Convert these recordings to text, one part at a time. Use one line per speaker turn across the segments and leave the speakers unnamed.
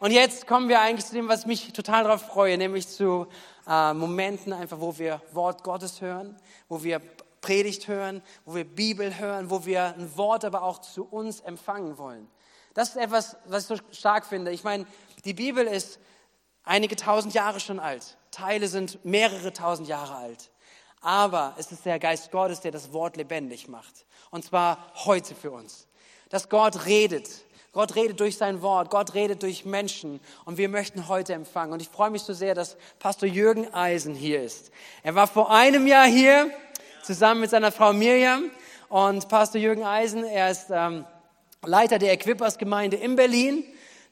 Und jetzt kommen wir eigentlich zu dem, was mich total darauf freue, nämlich zu äh, Momenten einfach, wo wir Wort Gottes hören, wo wir Predigt hören, wo wir Bibel hören, wo wir ein Wort aber auch zu uns empfangen wollen. Das ist etwas, was ich so stark finde. Ich meine, die Bibel ist einige tausend Jahre schon alt. Teile sind mehrere tausend Jahre alt. Aber es ist der Geist Gottes, der das Wort lebendig macht. Und zwar heute für uns. Dass Gott redet. Gott redet durch sein Wort. Gott redet durch Menschen. Und wir möchten heute empfangen. Und ich freue mich so sehr, dass Pastor Jürgen Eisen hier ist. Er war vor einem Jahr hier zusammen mit seiner Frau Miriam. Und Pastor Jürgen Eisen, er ist ähm, Leiter der Equippers-Gemeinde in Berlin.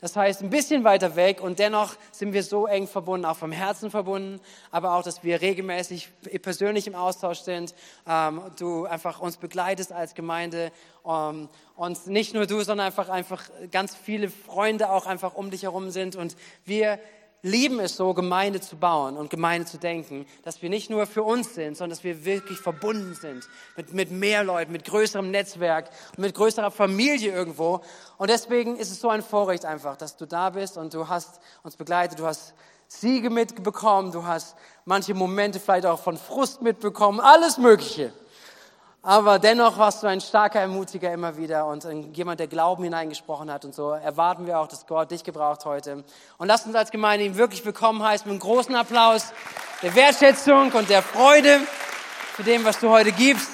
Das heißt, ein bisschen weiter weg und dennoch sind wir so eng verbunden, auch vom Herzen verbunden, aber auch, dass wir regelmäßig persönlich im Austausch sind. Ähm, du einfach uns begleitest als Gemeinde ähm, und nicht nur du, sondern einfach, einfach ganz viele Freunde auch einfach um dich herum sind und wir lieben es so, Gemeinde zu bauen und Gemeinde zu denken, dass wir nicht nur für uns sind, sondern dass wir wirklich verbunden sind mit, mit mehr Leuten, mit größerem Netzwerk und mit größerer Familie irgendwo. Und deswegen ist es so ein Vorrecht einfach, dass du da bist und du hast uns begleitet, du hast Siege mitbekommen, du hast manche Momente vielleicht auch von Frust mitbekommen, alles Mögliche. Aber dennoch warst du ein starker Ermutiger immer wieder und jemand, der Glauben hineingesprochen hat. Und so erwarten wir auch, dass Gott dich gebraucht heute. Und lasst uns als Gemeinde ihn wirklich willkommen heißen mit einem großen Applaus der Wertschätzung und der Freude für dem, was du heute gibst,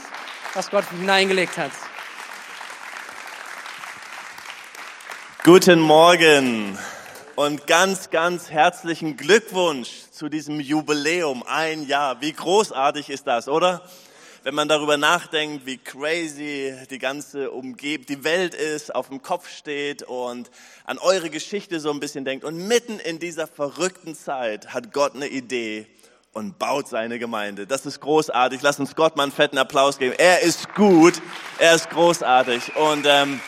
was Gott hineingelegt hat.
Guten Morgen und ganz, ganz herzlichen Glückwunsch zu diesem Jubiläum. Ein Jahr. Wie großartig ist das, oder? Wenn man darüber nachdenkt, wie crazy die ganze Umgebung, die Welt ist, auf dem Kopf steht und an eure Geschichte so ein bisschen denkt. Und mitten in dieser verrückten Zeit hat Gott eine Idee und baut seine Gemeinde. Das ist großartig. Lass uns Gott mal einen fetten Applaus geben. Er ist gut, er ist großartig. Und ähm,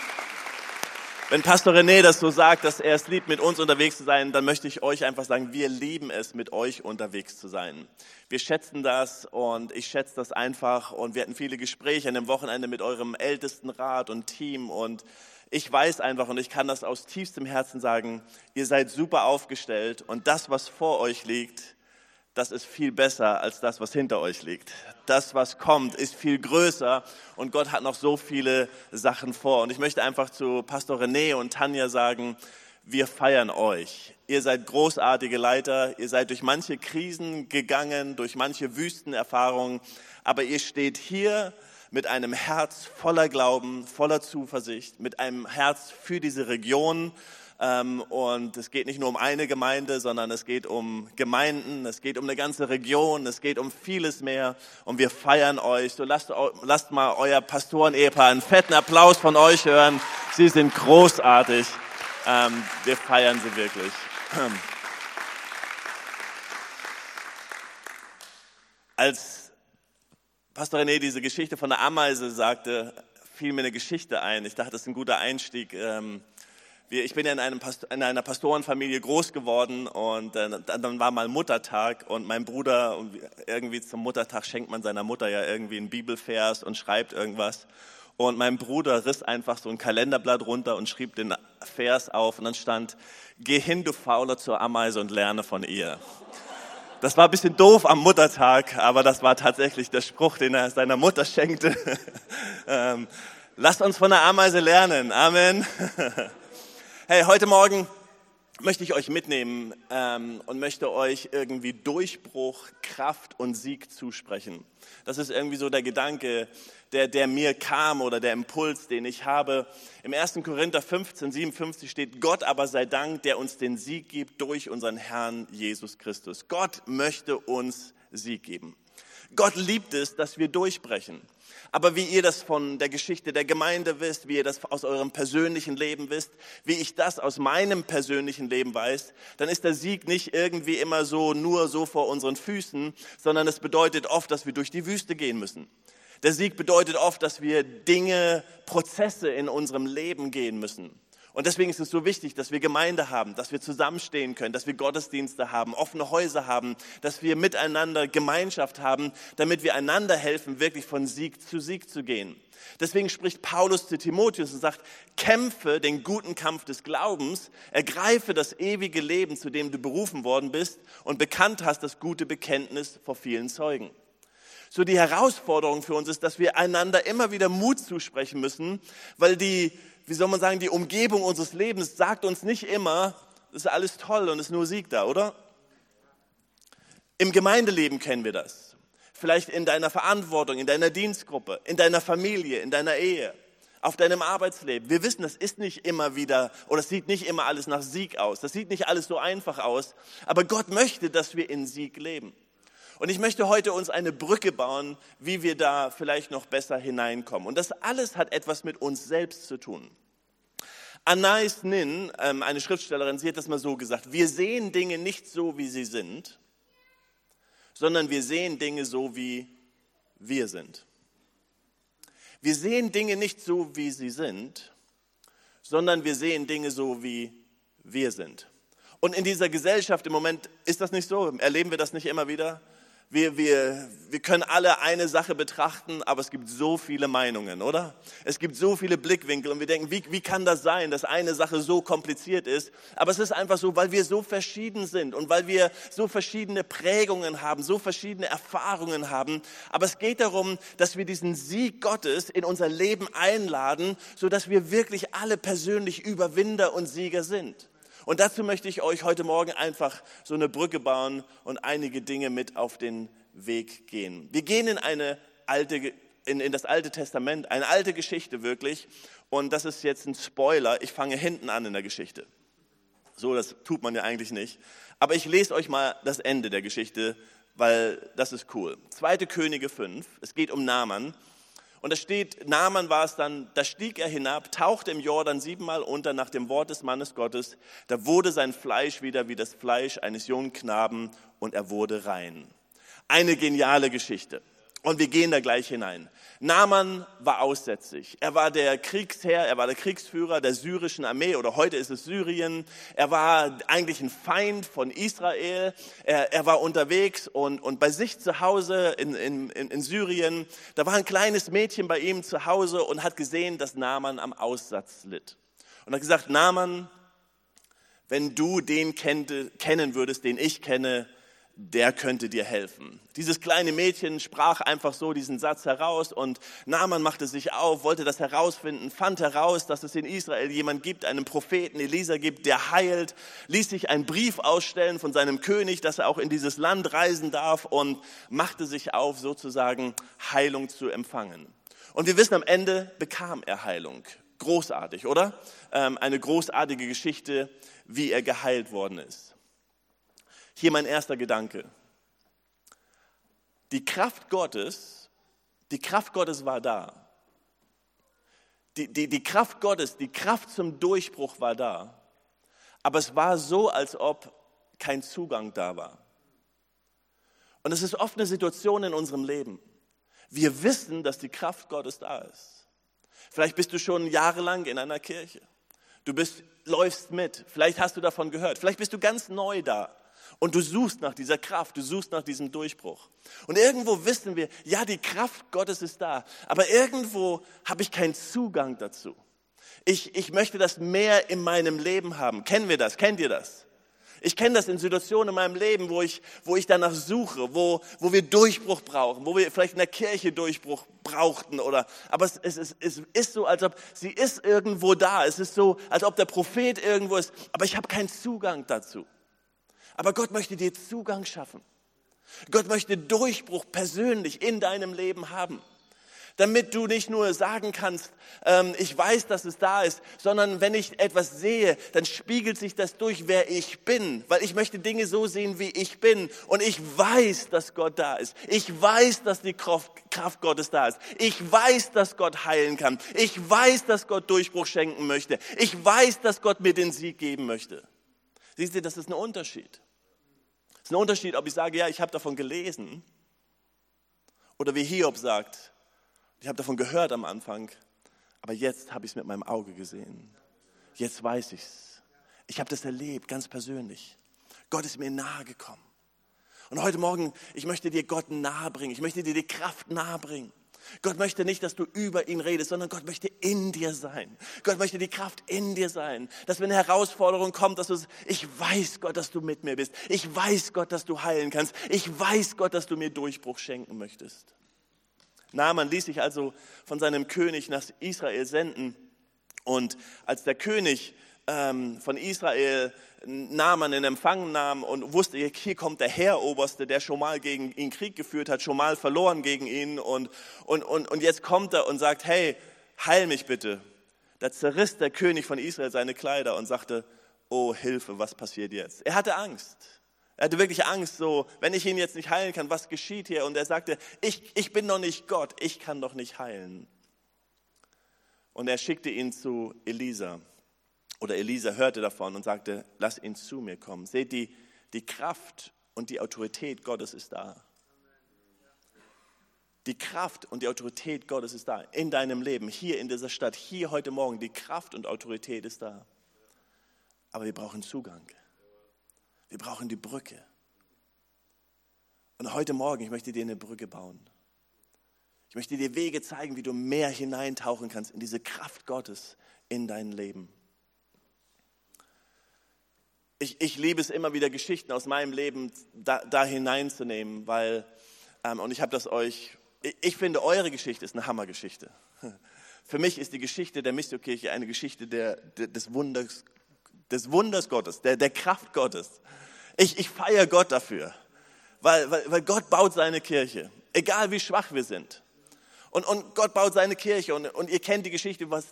wenn Pastor René das so sagt, dass er es liebt, mit uns unterwegs zu sein, dann möchte ich euch einfach sagen, wir lieben es, mit euch unterwegs zu sein. Wir schätzen das und ich schätze das einfach. Und wir hatten viele Gespräche an dem Wochenende mit eurem ältesten Rat und Team. Und ich weiß einfach und ich kann das aus tiefstem Herzen sagen, ihr seid super aufgestellt. Und das, was vor euch liegt, das ist viel besser als das, was hinter euch liegt. Das, was kommt, ist viel größer und Gott hat noch so viele Sachen vor. Und ich möchte einfach zu Pastor René und Tanja sagen, wir feiern euch. Ihr seid großartige Leiter, ihr seid durch manche Krisen gegangen, durch manche Wüstenerfahrungen, aber ihr steht hier mit einem Herz voller Glauben, voller Zuversicht, mit einem Herz für diese Region und es geht nicht nur um eine Gemeinde, sondern es geht um Gemeinden, es geht um eine ganze Region, es geht um vieles mehr. Und wir feiern euch. So lasst, lasst mal euer Pastoren-Ehepaar einen fetten Applaus von euch hören. Sie sind großartig. Ähm, wir feiern sie wirklich. Als Pastor René diese Geschichte von der Ameise sagte, fiel mir eine Geschichte ein. Ich dachte, das ist ein guter Einstieg. Ähm, wir, ich bin ja in, einem in einer Pastorenfamilie groß geworden und äh, dann war mal Muttertag und mein Bruder, und irgendwie zum Muttertag schenkt man seiner Mutter ja irgendwie einen Bibelvers und schreibt irgendwas. Und mein Bruder riss einfach so ein Kalenderblatt runter und schrieb den Vers auf und dann stand, geh hin, du Fauler, zur Ameise und lerne von ihr. Das war ein bisschen doof am Muttertag, aber das war tatsächlich der Spruch, den er seiner Mutter schenkte. ähm, lasst uns von der Ameise lernen. Amen. Hey, heute Morgen möchte ich euch mitnehmen ähm, und möchte euch irgendwie Durchbruch, Kraft und Sieg zusprechen. Das ist irgendwie so der Gedanke, der, der mir kam oder der Impuls, den ich habe. Im 1. Korinther 15, 57 steht, Gott aber sei Dank, der uns den Sieg gibt durch unseren Herrn Jesus Christus. Gott möchte uns Sieg geben. Gott liebt es, dass wir durchbrechen. Aber wie ihr das von der Geschichte der Gemeinde wisst, wie ihr das aus eurem persönlichen Leben wisst, wie ich das aus meinem persönlichen Leben weiß, dann ist der Sieg nicht irgendwie immer so nur so vor unseren Füßen, sondern es bedeutet oft, dass wir durch die Wüste gehen müssen. Der Sieg bedeutet oft, dass wir Dinge, Prozesse in unserem Leben gehen müssen. Und deswegen ist es so wichtig, dass wir Gemeinde haben, dass wir zusammenstehen können, dass wir Gottesdienste haben, offene Häuser haben, dass wir miteinander Gemeinschaft haben, damit wir einander helfen, wirklich von Sieg zu Sieg zu gehen. Deswegen spricht Paulus zu Timotheus und sagt, kämpfe den guten Kampf des Glaubens, ergreife das ewige Leben, zu dem du berufen worden bist und bekannt hast das gute Bekenntnis vor vielen Zeugen. So die Herausforderung für uns ist, dass wir einander immer wieder Mut zusprechen müssen, weil die wie soll man sagen, die Umgebung unseres Lebens sagt uns nicht immer, das ist alles toll und es ist nur Sieg da, oder? Im Gemeindeleben kennen wir das. Vielleicht in deiner Verantwortung, in deiner Dienstgruppe, in deiner Familie, in deiner Ehe, auf deinem Arbeitsleben. Wir wissen, das ist nicht immer wieder oder es sieht nicht immer alles nach Sieg aus. Das sieht nicht alles so einfach aus. Aber Gott möchte, dass wir in Sieg leben. Und ich möchte heute uns eine Brücke bauen, wie wir da vielleicht noch besser hineinkommen. Und das alles hat etwas mit uns selbst zu tun. Anais Nin, ähm, eine Schriftstellerin, sie hat das mal so gesagt, wir sehen Dinge nicht so, wie sie sind, sondern wir sehen Dinge so, wie wir sind. Wir sehen Dinge nicht so, wie sie sind, sondern wir sehen Dinge so, wie wir sind. Und in dieser Gesellschaft im Moment ist das nicht so, erleben wir das nicht immer wieder wir, wir, wir können alle eine Sache betrachten, aber es gibt so viele Meinungen, oder? Es gibt so viele Blickwinkel und wir denken, wie, wie kann das sein, dass eine Sache so kompliziert ist? Aber es ist einfach so, weil wir so verschieden sind und weil wir so verschiedene Prägungen haben, so verschiedene Erfahrungen haben. Aber es geht darum, dass wir diesen Sieg Gottes in unser Leben einladen, sodass wir wirklich alle persönlich Überwinder und Sieger sind. Und dazu möchte ich euch heute Morgen einfach so eine Brücke bauen und einige Dinge mit auf den Weg gehen. Wir gehen in eine alte, in, in das Alte Testament, eine alte Geschichte wirklich. Und das ist jetzt ein Spoiler. Ich fange hinten an in der Geschichte. So, das tut man ja eigentlich nicht. Aber ich lese euch mal das Ende der Geschichte, weil das ist cool. Zweite Könige 5. Es geht um Naaman. Und da steht, Naaman war es dann, da stieg er hinab, tauchte im Jordan siebenmal unter nach dem Wort des Mannes Gottes. Da wurde sein Fleisch wieder wie das Fleisch eines jungen Knaben und er wurde rein. Eine geniale Geschichte. Und wir gehen da gleich hinein. Naaman war aussätzig. Er war der Kriegsherr, er war der Kriegsführer der syrischen Armee oder heute ist es Syrien. Er war eigentlich ein Feind von Israel. Er, er war unterwegs und, und bei sich zu Hause in, in, in Syrien, da war ein kleines Mädchen bei ihm zu Hause und hat gesehen, dass Naaman am Aussatz litt. Und hat gesagt, Naaman, wenn du den kennen würdest, den ich kenne, der könnte dir helfen. Dieses kleine Mädchen sprach einfach so diesen Satz heraus und Naaman machte sich auf, wollte das herausfinden, fand heraus, dass es in Israel jemand gibt, einen Propheten Elisa gibt, der heilt, ließ sich einen Brief ausstellen von seinem König, dass er auch in dieses Land reisen darf und machte sich auf, sozusagen Heilung zu empfangen. Und wir wissen, am Ende bekam er Heilung. Großartig, oder? Ähm, eine großartige Geschichte, wie er geheilt worden ist. Hier mein erster Gedanke. Die Kraft Gottes, die Kraft Gottes war da. Die, die, die Kraft Gottes, die Kraft zum Durchbruch war da. Aber es war so, als ob kein Zugang da war. Und es ist oft eine Situation in unserem Leben. Wir wissen, dass die Kraft Gottes da ist. Vielleicht bist du schon jahrelang in einer Kirche. Du bist, läufst mit. Vielleicht hast du davon gehört. Vielleicht bist du ganz neu da. Und du suchst nach dieser Kraft, du suchst nach diesem Durchbruch. Und irgendwo wissen wir, ja, die Kraft Gottes ist da, aber irgendwo habe ich keinen Zugang dazu. Ich, ich möchte das mehr in meinem Leben haben. Kennen wir das? Kennt ihr das? Ich kenne das in Situationen in meinem Leben, wo ich, wo ich danach suche, wo, wo wir Durchbruch brauchen, wo wir vielleicht in der Kirche Durchbruch brauchten oder, aber es, es, es, es ist so, als ob sie ist irgendwo da. Es ist so, als ob der Prophet irgendwo ist, aber ich habe keinen Zugang dazu. Aber Gott möchte dir Zugang schaffen. Gott möchte Durchbruch persönlich in deinem Leben haben. Damit du nicht nur sagen kannst, ähm, ich weiß, dass es da ist, sondern wenn ich etwas sehe, dann spiegelt sich das durch, wer ich bin. Weil ich möchte Dinge so sehen, wie ich bin. Und ich weiß, dass Gott da ist. Ich weiß, dass die Kraft, Kraft Gottes da ist. Ich weiß, dass Gott heilen kann. Ich weiß, dass Gott Durchbruch schenken möchte. Ich weiß, dass Gott mir den Sieg geben möchte. Siehst du, das ist ein Unterschied. Es ist ein Unterschied, ob ich sage, ja, ich habe davon gelesen, oder wie Hiob sagt, ich habe davon gehört am Anfang, aber jetzt habe ich es mit meinem Auge gesehen. jetzt weiß ich's. Ich habe das erlebt, ganz persönlich. Gott ist mir nahe gekommen. Und heute Morgen, ich möchte dir Gott nahe bringen. Ich möchte dir die Kraft nahe bringen. Gott möchte nicht, dass du über ihn redest, sondern Gott möchte in dir sein. Gott möchte die Kraft in dir sein. Dass wenn eine Herausforderung kommt, dass du, ich weiß Gott, dass du mit mir bist. Ich weiß Gott, dass du heilen kannst. Ich weiß Gott, dass du mir Durchbruch schenken möchtest. Naaman ließ sich also von seinem König nach Israel senden. Und als der König ähm, von Israel Naaman in Empfang nahm und wusste, hier kommt der Heeroberste, der schon mal gegen ihn Krieg geführt hat, schon mal verloren gegen ihn und, und, und, und jetzt kommt er und sagt, hey, heil mich bitte. Da zerriss der König von Israel seine Kleider und sagte, oh Hilfe, was passiert jetzt? Er hatte Angst. Er hatte wirklich Angst, so, wenn ich ihn jetzt nicht heilen kann, was geschieht hier? Und er sagte, ich, ich bin doch nicht Gott, ich kann doch nicht heilen. Und er schickte ihn zu Elisa. Oder Elisa hörte davon und sagte, lass ihn zu mir kommen. Seht, die, die Kraft und die Autorität Gottes ist da. Die Kraft und die Autorität Gottes ist da in deinem Leben, hier in dieser Stadt, hier heute Morgen. Die Kraft und Autorität ist da. Aber wir brauchen Zugang. Wir brauchen die Brücke. Und heute Morgen, ich möchte dir eine Brücke bauen. Ich möchte dir Wege zeigen, wie du mehr hineintauchen kannst in diese Kraft Gottes in dein Leben ich, ich liebe es immer wieder, Geschichten aus meinem Leben da, da hineinzunehmen, weil, ähm, und ich habe das euch, ich, ich, finde, eure Geschichte ist eine Hammergeschichte. Für mich ist die Geschichte der Missiokirche eine Geschichte der, der, des, Wunders, des Wunders Gottes, der, der Kraft Gottes. Ich, ich feiere Gott dafür, weil, weil, weil Gott baut seine Kirche, egal wie schwach wir sind. Und, und Gott baut seine Kirche und, und ihr kennt die Geschichte, was,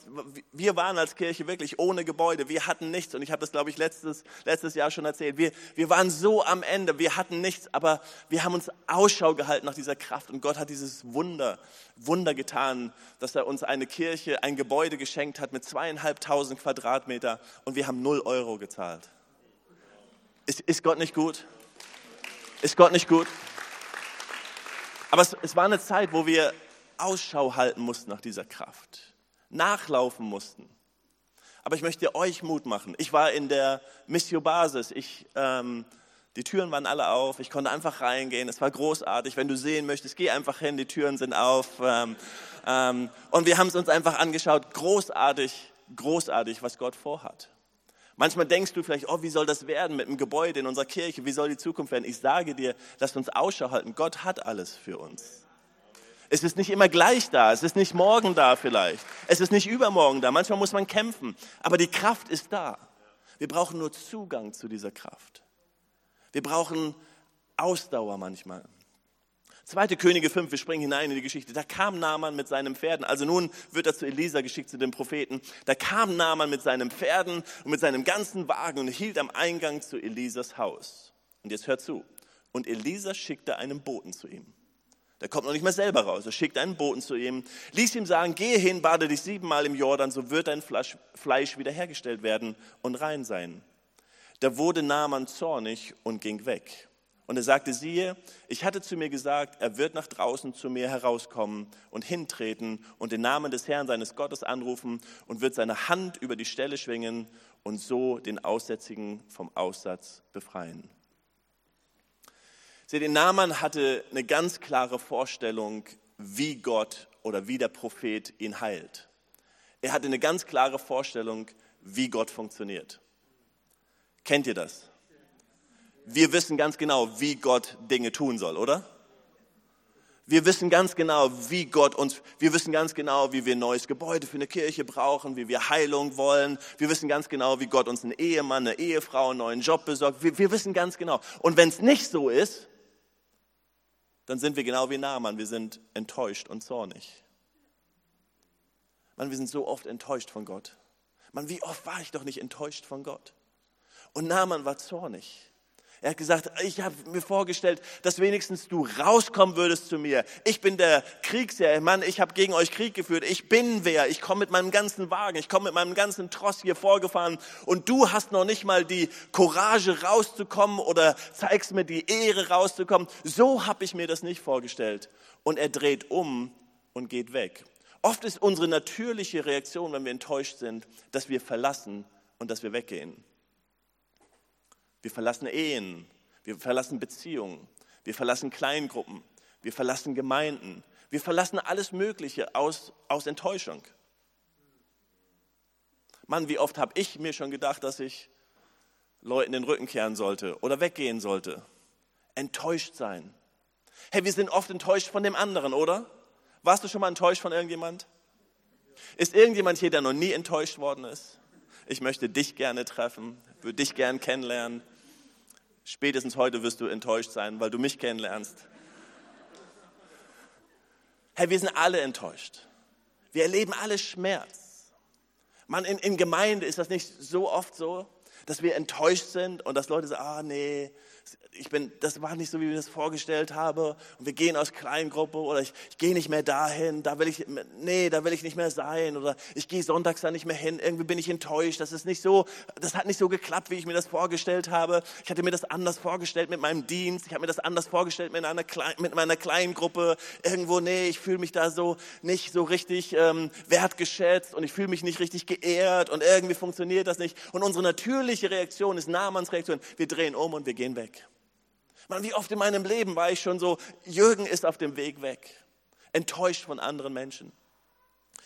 wir waren als Kirche wirklich ohne Gebäude, wir hatten nichts und ich habe das, glaube ich, letztes, letztes Jahr schon erzählt. Wir, wir waren so am Ende, wir hatten nichts, aber wir haben uns Ausschau gehalten nach dieser Kraft und Gott hat dieses Wunder, Wunder getan, dass er uns eine Kirche, ein Gebäude geschenkt hat mit zweieinhalbtausend Quadratmeter und wir haben null Euro gezahlt. Ist, ist Gott nicht gut? Ist Gott nicht gut? Aber es, es war eine Zeit, wo wir Ausschau halten mussten nach dieser Kraft, nachlaufen mussten. Aber ich möchte euch Mut machen. Ich war in der Missio Basis. Ähm, die Türen waren alle auf. Ich konnte einfach reingehen. Es war großartig. Wenn du sehen möchtest, geh einfach hin. Die Türen sind auf. Ähm, ähm, und wir haben es uns einfach angeschaut. Großartig, großartig, was Gott vorhat. Manchmal denkst du vielleicht, oh, wie soll das werden mit dem Gebäude in unserer Kirche? Wie soll die Zukunft werden? Ich sage dir, lasst uns Ausschau halten. Gott hat alles für uns. Es ist nicht immer gleich da. Es ist nicht morgen da vielleicht. Es ist nicht übermorgen da. Manchmal muss man kämpfen. Aber die Kraft ist da. Wir brauchen nur Zugang zu dieser Kraft. Wir brauchen Ausdauer manchmal. Zweite Könige 5, wir springen hinein in die Geschichte. Da kam Naaman mit seinen Pferden. Also nun wird er zu Elisa geschickt, zu dem Propheten. Da kam Naaman mit seinen Pferden und mit seinem ganzen Wagen und hielt am Eingang zu Elisas Haus. Und jetzt hört zu. Und Elisa schickte einen Boten zu ihm. Der kommt noch nicht mehr selber raus. Er schickt einen Boten zu ihm, ließ ihm sagen, gehe hin, bade dich siebenmal im Jordan, so wird dein Fleisch wiederhergestellt werden und rein sein. Da wurde Naaman zornig und ging weg. Und er sagte, siehe, ich hatte zu mir gesagt, er wird nach draußen zu mir herauskommen und hintreten und den Namen des Herrn seines Gottes anrufen und wird seine Hand über die Stelle schwingen und so den Aussätzigen vom Aussatz befreien. Seht ihr, Naaman hatte eine ganz klare Vorstellung, wie Gott oder wie der Prophet ihn heilt. Er hatte eine ganz klare Vorstellung, wie Gott funktioniert. Kennt ihr das? Wir wissen ganz genau, wie Gott Dinge tun soll, oder? Wir wissen ganz genau, wie Gott uns, wir wissen ganz genau, wie wir ein neues Gebäude für eine Kirche brauchen, wie wir Heilung wollen. Wir wissen ganz genau, wie Gott uns einen Ehemann, eine Ehefrau, einen neuen Job besorgt. Wir, wir wissen ganz genau. Und wenn es nicht so ist, dann sind wir genau wie Naaman, wir sind enttäuscht und zornig. Mann, wir sind so oft enttäuscht von Gott. Mann, wie oft war ich doch nicht enttäuscht von Gott? Und Naaman war zornig. Er hat gesagt, ich habe mir vorgestellt, dass wenigstens du rauskommen würdest zu mir. Ich bin der Kriegsherr. Mann, ich habe gegen euch Krieg geführt. Ich bin wer. Ich komme mit meinem ganzen Wagen. Ich komme mit meinem ganzen Tross hier vorgefahren. Und du hast noch nicht mal die Courage rauszukommen oder zeigst mir die Ehre rauszukommen. So habe ich mir das nicht vorgestellt. Und er dreht um und geht weg. Oft ist unsere natürliche Reaktion, wenn wir enttäuscht sind, dass wir verlassen, und dass wir weggehen. Wir verlassen Ehen, wir verlassen Beziehungen, wir verlassen Kleingruppen, wir verlassen Gemeinden, wir verlassen alles Mögliche aus, aus Enttäuschung. Mann, wie oft habe ich mir schon gedacht, dass ich Leuten den Rücken kehren sollte oder weggehen sollte. Enttäuscht sein. Hey, wir sind oft enttäuscht von dem anderen, oder? Warst du schon mal enttäuscht von irgendjemand? Ist irgendjemand hier, der noch nie enttäuscht worden ist? Ich möchte dich gerne treffen, würde dich gerne kennenlernen. Spätestens heute wirst du enttäuscht sein, weil du mich kennenlernst. Hey, wir sind alle enttäuscht. Wir erleben alle Schmerz. Man, in, in Gemeinde ist das nicht so oft so, dass wir enttäuscht sind und dass Leute sagen, ah nee, ich bin, das war nicht so, wie ich das vorgestellt habe. Und wir gehen aus Kleingruppe oder ich, ich gehe nicht mehr dahin, da will ich, nee, da will ich nicht mehr sein oder ich gehe sonntags da nicht mehr hin. Irgendwie bin ich enttäuscht. Das ist nicht so, das hat nicht so geklappt, wie ich mir das vorgestellt habe. Ich hatte mir das anders vorgestellt mit meinem Dienst. Ich habe mir das anders vorgestellt mit einer, mit meiner Kleingruppe. Irgendwo, nee, ich fühle mich da so nicht so richtig ähm, wertgeschätzt und ich fühle mich nicht richtig geehrt und irgendwie funktioniert das nicht. Und unsere natürliche Reaktion ist Nahmanns Reaktion. Wir drehen um und wir gehen weg. Man, wie oft in meinem Leben war ich schon so, Jürgen ist auf dem Weg weg, enttäuscht von anderen Menschen.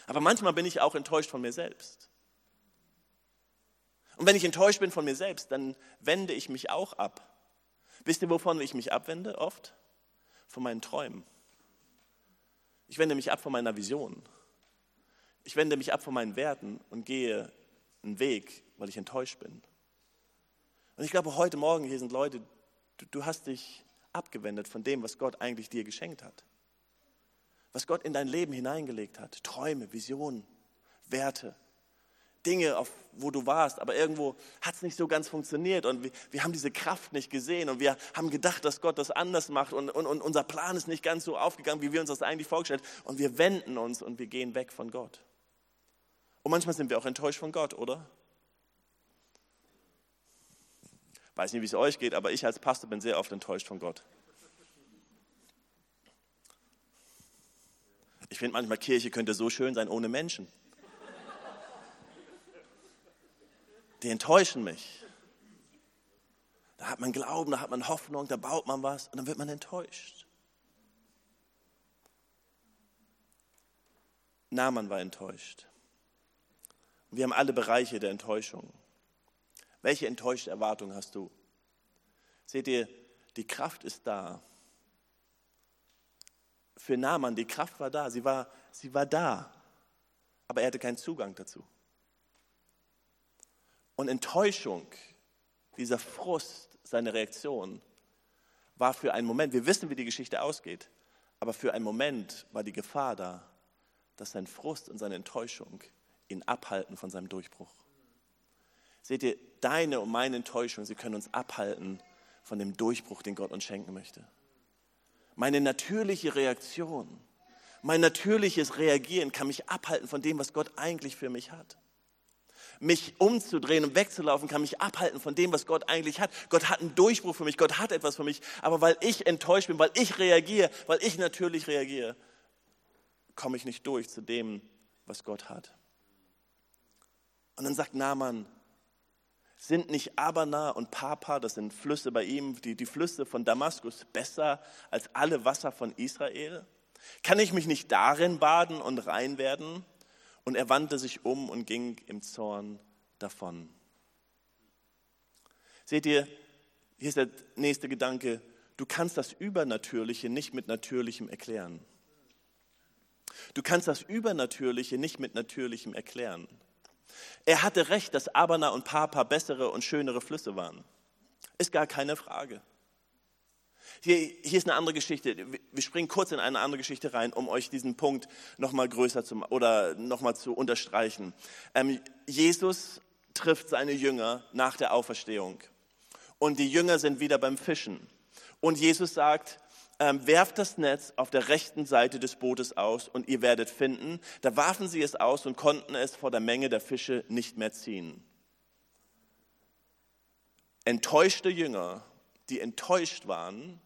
Aber manchmal bin ich auch enttäuscht von mir selbst. Und wenn ich enttäuscht bin von mir selbst, dann wende ich mich auch ab. Wisst ihr, wovon ich mich abwende oft? Von meinen Träumen. Ich wende mich ab von meiner Vision. Ich wende mich ab von meinen Werten und gehe einen Weg, weil ich enttäuscht bin. Und ich glaube, heute Morgen hier sind Leute, Du, du hast dich abgewendet von dem, was Gott eigentlich dir geschenkt hat. Was Gott in dein Leben hineingelegt hat. Träume, Visionen, Werte, Dinge, auf, wo du warst, aber irgendwo hat es nicht so ganz funktioniert und wir, wir, haben diese Kraft nicht gesehen und wir haben gedacht, dass Gott das anders macht und, und, und unser Plan ist nicht ganz so aufgegangen, wie wir uns das eigentlich vorgestellt haben und wir wenden uns und wir gehen weg von Gott. Und manchmal sind wir auch enttäuscht von Gott, oder? Weiß nicht, wie es euch geht, aber ich als Pastor bin sehr oft enttäuscht von Gott. Ich finde manchmal, Kirche könnte so schön sein ohne Menschen. Die enttäuschen mich. Da hat man Glauben, da hat man Hoffnung, da baut man was und dann wird man enttäuscht. Naaman war enttäuscht. Wir haben alle Bereiche der Enttäuschung. Welche enttäuschte Erwartung hast du? Seht ihr, die Kraft ist da. Für Naaman, die Kraft war da, sie war, sie war da, aber er hatte keinen Zugang dazu. Und Enttäuschung, dieser Frust, seine Reaktion, war für einen Moment, wir wissen, wie die Geschichte ausgeht, aber für einen Moment war die Gefahr da, dass sein Frust und seine Enttäuschung ihn abhalten von seinem Durchbruch. Seht ihr, deine und meine Enttäuschung, sie können uns abhalten von dem Durchbruch, den Gott uns schenken möchte. Meine natürliche Reaktion, mein natürliches Reagieren kann mich abhalten von dem, was Gott eigentlich für mich hat. Mich umzudrehen und wegzulaufen kann mich abhalten von dem, was Gott eigentlich hat. Gott hat einen Durchbruch für mich, Gott hat etwas für mich. Aber weil ich enttäuscht bin, weil ich reagiere, weil ich natürlich reagiere, komme ich nicht durch zu dem, was Gott hat. Und dann sagt Naaman, sind nicht Abana und Papa, das sind Flüsse bei ihm, die, die Flüsse von Damaskus, besser als alle Wasser von Israel? Kann ich mich nicht darin baden und rein werden? Und er wandte sich um und ging im Zorn davon. Seht ihr, hier ist der nächste Gedanke, du kannst das Übernatürliche nicht mit Natürlichem erklären. Du kannst das Übernatürliche nicht mit Natürlichem erklären. Er hatte recht, dass Abana und Papa bessere und schönere Flüsse waren. Ist gar keine Frage. Hier, hier, ist eine andere Geschichte. Wir springen kurz in eine andere Geschichte rein, um euch diesen Punkt nochmal größer zu oder nochmal zu unterstreichen. Ähm, Jesus trifft seine Jünger nach der Auferstehung. Und die Jünger sind wieder beim Fischen. Und Jesus sagt, ähm, werft das Netz auf der rechten Seite des Bootes aus und ihr werdet finden. Da warfen sie es aus und konnten es vor der Menge der Fische nicht mehr ziehen. Enttäuschte Jünger, die enttäuscht waren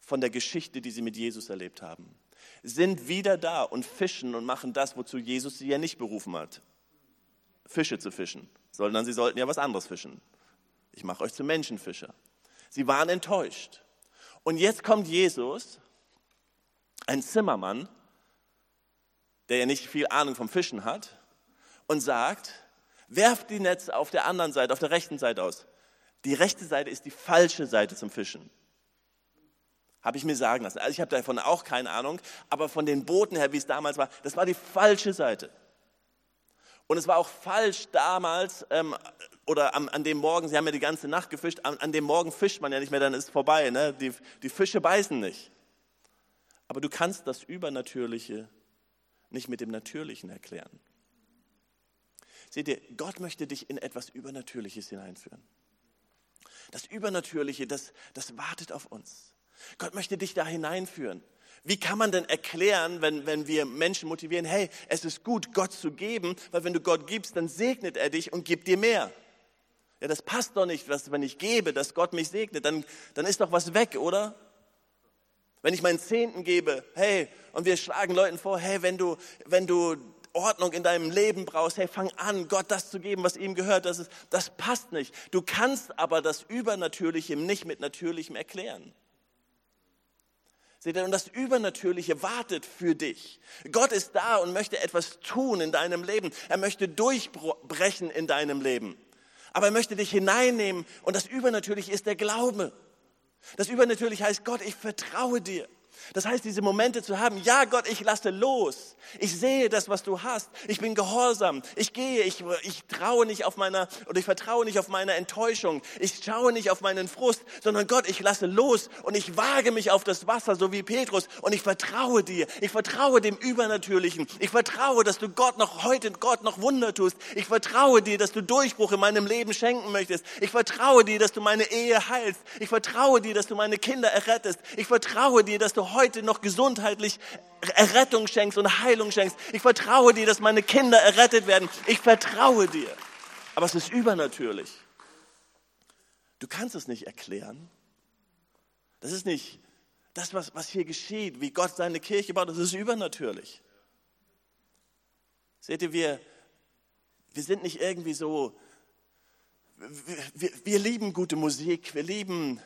von der Geschichte, die sie mit Jesus erlebt haben, sind wieder da und fischen und machen das, wozu Jesus sie ja nicht berufen hat. Fische zu fischen. sondern sie sollten ja was anderes fischen. Ich mache euch zu Menschenfischer. Sie waren enttäuscht. Und jetzt kommt Jesus, ein Zimmermann, der ja nicht viel Ahnung vom Fischen hat, und sagt, werft die Netze auf der anderen Seite, auf der rechten Seite aus. Die rechte Seite ist die falsche Seite zum Fischen. Habe ich mir sagen lassen. Also ich habe davon auch keine Ahnung, aber von den Booten her, wie es damals war, das war die falsche Seite. Und es war auch falsch damals, ähm, oder an, an, dem Morgen, sie haben ja die ganze Nacht gefischt, an, an, dem Morgen fischt man ja nicht mehr, dann ist es vorbei. Ne? Die, die Fische beißen nicht. Aber du kannst das Übernatürliche nicht mit dem Natürlichen erklären. Seht ihr, Gott möchte dich in etwas Übernatürliches hineinführen. Das Übernatürliche, das, das wartet auf uns. Gott möchte dich da hineinführen. Wie kann man denn erklären, wenn, wenn wir Menschen motivieren, hey, es ist gut, Gott zu geben, weil wenn du Gott gibst, dann segnet er dich und gibt dir mehr. Ja, das passt doch nicht, was, wenn ich gebe, dass Gott mich segnet, dann, dann ist doch was weg, oder? Wenn ich meinen Zehnten gebe, hey, und wir schlagen Leuten vor, hey, wenn du, wenn du Ordnung in deinem Leben brauchst, hey, fang an, Gott das zu geben, was ihm gehört. Das, ist, das passt nicht. Du kannst aber das Übernatürliche nicht mit Natürlichem erklären. Seht ihr, und das Übernatürliche wartet für dich. Gott ist da und möchte etwas tun in deinem Leben. Er möchte durchbrechen in deinem Leben. Aber er möchte dich hineinnehmen und das Übernatürliche ist der Glaube. Das Übernatürliche heißt, Gott, ich vertraue dir. Das heißt, diese Momente zu haben, ja Gott, ich lasse los. Ich sehe das, was du hast. Ich bin gehorsam. Ich gehe, ich, ich traue nicht auf meiner, oder ich vertraue nicht auf meine Enttäuschung. Ich schaue nicht auf meinen Frust, sondern Gott, ich lasse los und ich wage mich auf das Wasser, so wie Petrus, und ich vertraue dir. Ich vertraue dem Übernatürlichen. Ich vertraue, dass du Gott noch heute, Gott noch Wunder tust. Ich vertraue dir, dass du Durchbruch in meinem Leben schenken möchtest. Ich vertraue dir, dass du meine Ehe heilst. Ich vertraue dir, dass du meine Kinder errettest. Ich vertraue dir, dass du heute noch gesundheitlich Errettung schenkst und Heilung schenkst. Ich vertraue dir, dass meine Kinder errettet werden. Ich vertraue dir. Aber es ist übernatürlich. Du kannst es nicht erklären. Das ist nicht das, was, was hier geschieht, wie Gott seine Kirche baut, das ist übernatürlich. Seht ihr, wir, wir sind nicht irgendwie so, wir, wir, wir lieben gute Musik, wir lieben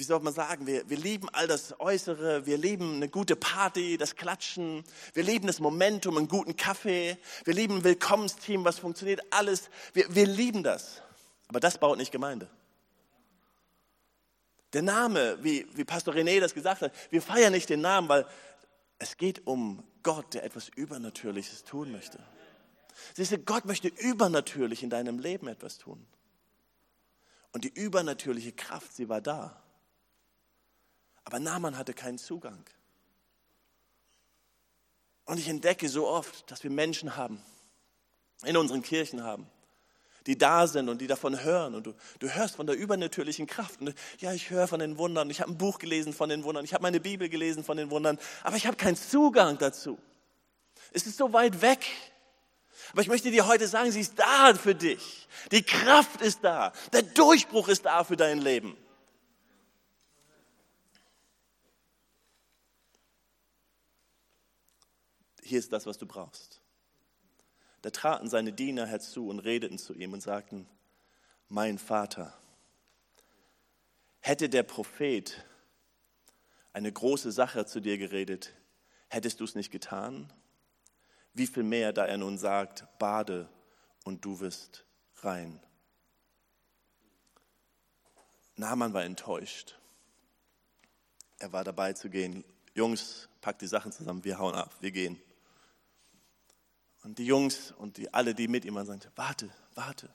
wie soll man sagen, wir, wir lieben all das Äußere, wir lieben eine gute Party, das Klatschen, wir lieben das Momentum, einen guten Kaffee, wir lieben ein Willkommensteam, was funktioniert, alles. Wir, wir lieben das. Aber das baut nicht Gemeinde. Der Name, wie, wie Pastor René das gesagt hat, wir feiern nicht den Namen, weil es geht um Gott, der etwas Übernatürliches tun möchte. Siehst du, Gott möchte übernatürlich in deinem Leben etwas tun. Und die übernatürliche Kraft, sie war da. Aber Naaman hatte keinen Zugang. Und ich entdecke so oft, dass wir Menschen haben, in unseren Kirchen haben, die da sind und die davon hören. Und du, du hörst von der übernatürlichen Kraft. Und ja, ich höre von den Wundern. Ich habe ein Buch gelesen von den Wundern. Ich habe meine Bibel gelesen von den Wundern. Aber ich habe keinen Zugang dazu. Es ist so weit weg. Aber ich möchte dir heute sagen, sie ist da für dich. Die Kraft ist da. Der Durchbruch ist da für dein Leben. Hier ist das, was du brauchst. Da traten seine Diener herzu und redeten zu ihm und sagten, mein Vater, hätte der Prophet eine große Sache zu dir geredet, hättest du es nicht getan? Wie viel mehr, da er nun sagt, bade und du wirst rein. Naaman war enttäuscht. Er war dabei zu gehen. Jungs, packt die Sachen zusammen, wir hauen ab, wir gehen. Und die Jungs und die, alle, die mit ihm waren, sagten, warte, warte,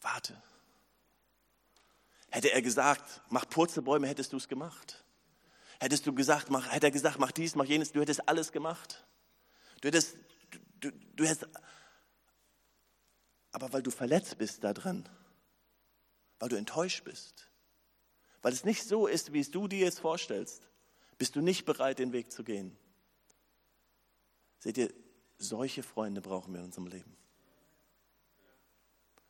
warte. Hätte er gesagt, mach Purzelbäume, hättest du es gemacht. Hättest du gesagt, mach, hätte er gesagt, mach dies, mach jenes, du hättest alles gemacht. Du hättest, du, du, du hättest, aber weil du verletzt bist da drin, weil du enttäuscht bist, weil es nicht so ist, wie es du dir jetzt vorstellst, bist du nicht bereit, den Weg zu gehen. Seht ihr, solche Freunde brauchen wir in unserem Leben.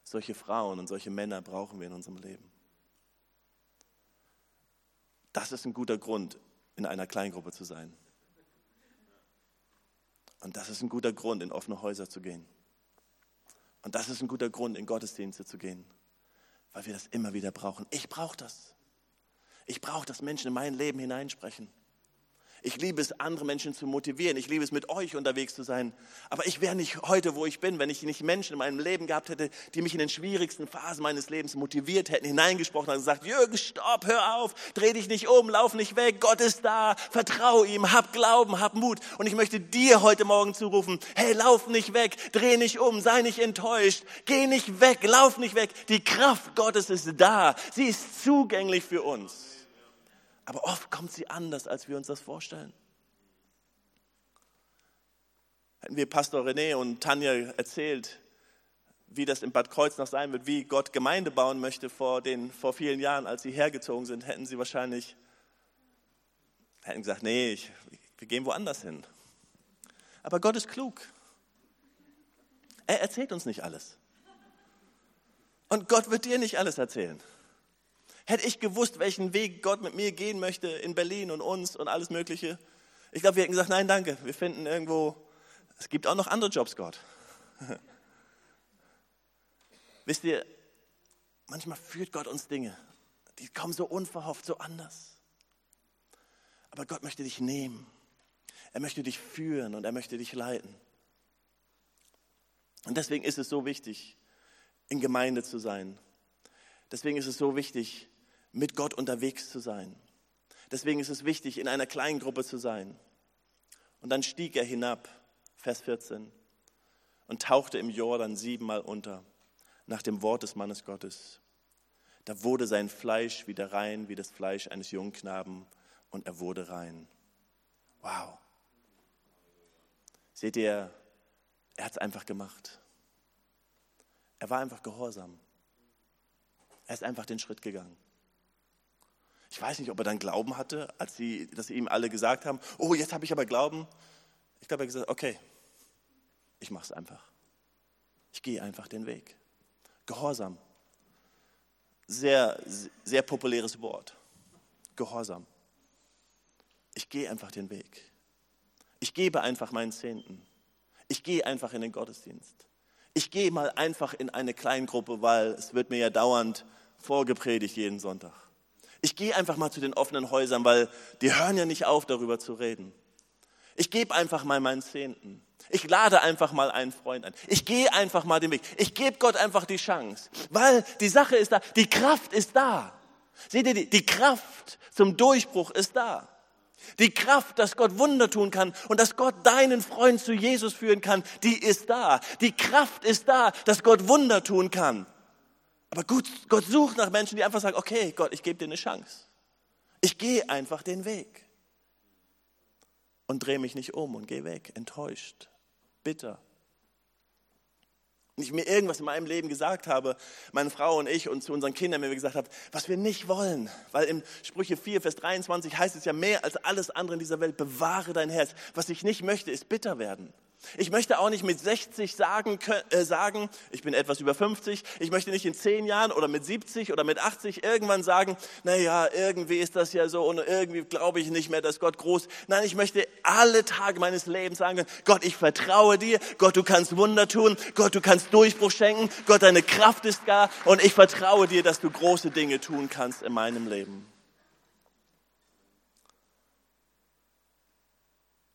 Solche Frauen und solche Männer brauchen wir in unserem Leben. Das ist ein guter Grund, in einer Kleingruppe zu sein. Und das ist ein guter Grund, in offene Häuser zu gehen. Und das ist ein guter Grund, in Gottesdienste zu gehen, weil wir das immer wieder brauchen. Ich brauche das. Ich brauche, dass Menschen in mein Leben hineinsprechen. Ich liebe es, andere Menschen zu motivieren. Ich liebe es, mit euch unterwegs zu sein. Aber ich wäre nicht heute, wo ich bin, wenn ich nicht Menschen in meinem Leben gehabt hätte, die mich in den schwierigsten Phasen meines Lebens motiviert hätten, hineingesprochen und gesagt, Jürgen, stopp, hör auf, dreh dich nicht um, lauf nicht weg, Gott ist da, vertrau ihm, hab Glauben, hab Mut. Und ich möchte dir heute Morgen zurufen, hey, lauf nicht weg, dreh nicht um, sei nicht enttäuscht, geh nicht weg, lauf nicht weg. Die Kraft Gottes ist da, sie ist zugänglich für uns. Aber oft kommt sie anders, als wir uns das vorstellen. Hätten wir Pastor René und Tanja erzählt, wie das in Bad Kreuznach sein wird, wie Gott Gemeinde bauen möchte vor, den, vor vielen Jahren, als sie hergezogen sind, hätten sie wahrscheinlich hätten gesagt, nee, ich, wir gehen woanders hin. Aber Gott ist klug. Er erzählt uns nicht alles. Und Gott wird dir nicht alles erzählen. Hätte ich gewusst, welchen Weg Gott mit mir gehen möchte in Berlin und uns und alles Mögliche, ich glaube, wir hätten gesagt, nein, danke, wir finden irgendwo, es gibt auch noch andere Jobs, Gott. Wisst ihr, manchmal führt Gott uns Dinge, die kommen so unverhofft, so anders. Aber Gott möchte dich nehmen. Er möchte dich führen und er möchte dich leiten. Und deswegen ist es so wichtig, in Gemeinde zu sein. Deswegen ist es so wichtig, mit Gott unterwegs zu sein. Deswegen ist es wichtig, in einer kleinen Gruppe zu sein. Und dann stieg er hinab, Vers 14, und tauchte im Jordan siebenmal unter, nach dem Wort des Mannes Gottes. Da wurde sein Fleisch wieder rein wie das Fleisch eines jungen Knaben und er wurde rein. Wow. Seht ihr, er hat es einfach gemacht. Er war einfach gehorsam. Er ist einfach den Schritt gegangen. Ich weiß nicht, ob er dann Glauben hatte, als sie, dass sie ihm alle gesagt haben, oh, jetzt habe ich aber Glauben. Ich glaube, er hat gesagt, okay, ich mache es einfach. Ich gehe einfach den Weg. Gehorsam. Sehr, sehr populäres Wort. Gehorsam. Ich gehe einfach den Weg. Ich gebe einfach meinen Zehnten. Ich gehe einfach in den Gottesdienst. Ich gehe mal einfach in eine Kleingruppe, weil es wird mir ja dauernd vorgepredigt jeden Sonntag. Ich gehe einfach mal zu den offenen Häusern, weil die hören ja nicht auf, darüber zu reden. Ich gebe einfach mal meinen Zehnten. Ich lade einfach mal einen Freund ein. Ich gehe einfach mal den Weg. Ich gebe Gott einfach die Chance, weil die Sache ist da, die Kraft ist da. Seht ihr, die, die Kraft zum Durchbruch ist da. Die Kraft, dass Gott Wunder tun kann und dass Gott deinen Freund zu Jesus führen kann, die ist da. Die Kraft ist da, dass Gott Wunder tun kann. Aber Gott, Gott sucht nach Menschen, die einfach sagen, okay, Gott, ich gebe dir eine Chance. Ich gehe einfach den Weg. Und drehe mich nicht um und gehe weg, enttäuscht, bitter. Und ich mir irgendwas in meinem Leben gesagt habe, meine Frau und ich und zu unseren Kindern, wenn wir gesagt haben, was wir nicht wollen. Weil im Sprüche 4, Vers 23 heißt es ja mehr als alles andere in dieser Welt, bewahre dein Herz. Was ich nicht möchte, ist bitter werden. Ich möchte auch nicht mit 60 sagen, äh, sagen, ich bin etwas über 50. Ich möchte nicht in 10 Jahren oder mit 70 oder mit 80 irgendwann sagen, naja, irgendwie ist das ja so und irgendwie glaube ich nicht mehr, dass Gott groß. Nein, ich möchte alle Tage meines Lebens sagen, Gott, ich vertraue dir. Gott, du kannst Wunder tun. Gott, du kannst Durchbruch schenken. Gott, deine Kraft ist gar und ich vertraue dir, dass du große Dinge tun kannst in meinem Leben.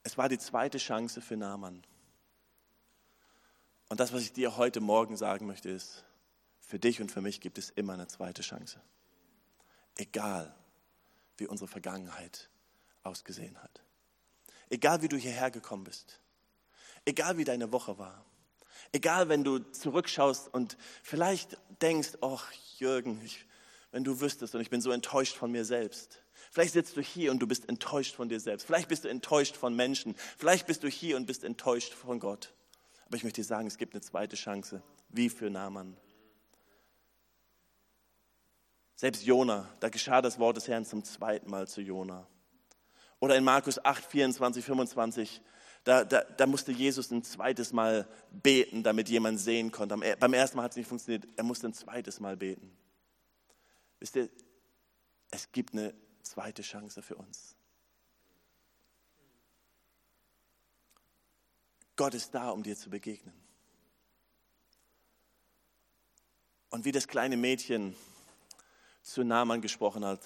Es war die zweite Chance für Naaman. Und das, was ich dir heute Morgen sagen möchte, ist, für dich und für mich gibt es immer eine zweite Chance. Egal, wie unsere Vergangenheit ausgesehen hat. Egal, wie du hierher gekommen bist. Egal, wie deine Woche war. Egal, wenn du zurückschaust und vielleicht denkst, ach Jürgen, ich, wenn du wüsstest und ich bin so enttäuscht von mir selbst. Vielleicht sitzt du hier und du bist enttäuscht von dir selbst. Vielleicht bist du enttäuscht von Menschen. Vielleicht bist du hier und bist enttäuscht von Gott. Aber ich möchte dir sagen, es gibt eine zweite Chance, wie für Naaman. Selbst Jona, da geschah das Wort des Herrn zum zweiten Mal zu Jona. Oder in Markus 8, 24, 25, da, da, da, musste Jesus ein zweites Mal beten, damit jemand sehen konnte. Beim ersten Mal hat es nicht funktioniert, er musste ein zweites Mal beten. Wisst ihr, es gibt eine zweite Chance für uns. Gott ist da, um dir zu begegnen. Und wie das kleine Mädchen zu Naaman gesprochen hat,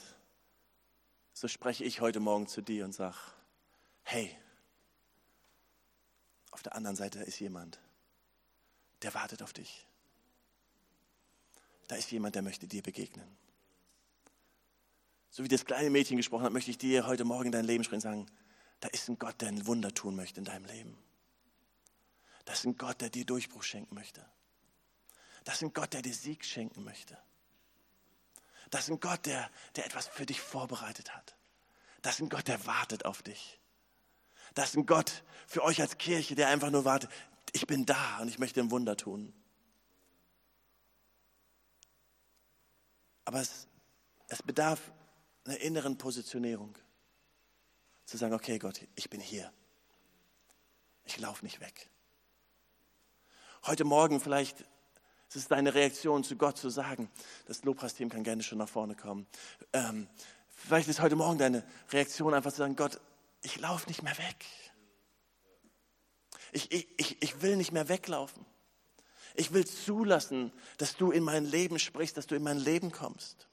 so spreche ich heute Morgen zu dir und sage, hey, auf der anderen Seite ist jemand, der wartet auf dich. Da ist jemand, der möchte dir begegnen. So wie das kleine Mädchen gesprochen hat, möchte ich dir heute Morgen in dein Leben sprechen und sagen, da ist ein Gott, der ein Wunder tun möchte in deinem Leben. Das ist ein Gott, der dir Durchbruch schenken möchte. Das ist ein Gott, der dir Sieg schenken möchte. Das ist ein Gott, der, der etwas für dich vorbereitet hat. Das ist ein Gott, der wartet auf dich. Das ist ein Gott für euch als Kirche, der einfach nur wartet. Ich bin da und ich möchte ein Wunder tun. Aber es, es bedarf einer inneren Positionierung. Zu sagen, okay Gott, ich bin hier. Ich laufe nicht weg. Heute Morgen vielleicht es ist deine Reaktion zu Gott zu sagen. Das Lobpreisteam kann gerne schon nach vorne kommen. Ähm, vielleicht ist heute Morgen deine Reaktion einfach zu sagen, Gott, ich laufe nicht mehr weg. Ich, ich, ich will nicht mehr weglaufen. Ich will zulassen, dass du in mein Leben sprichst, dass du in mein Leben kommst.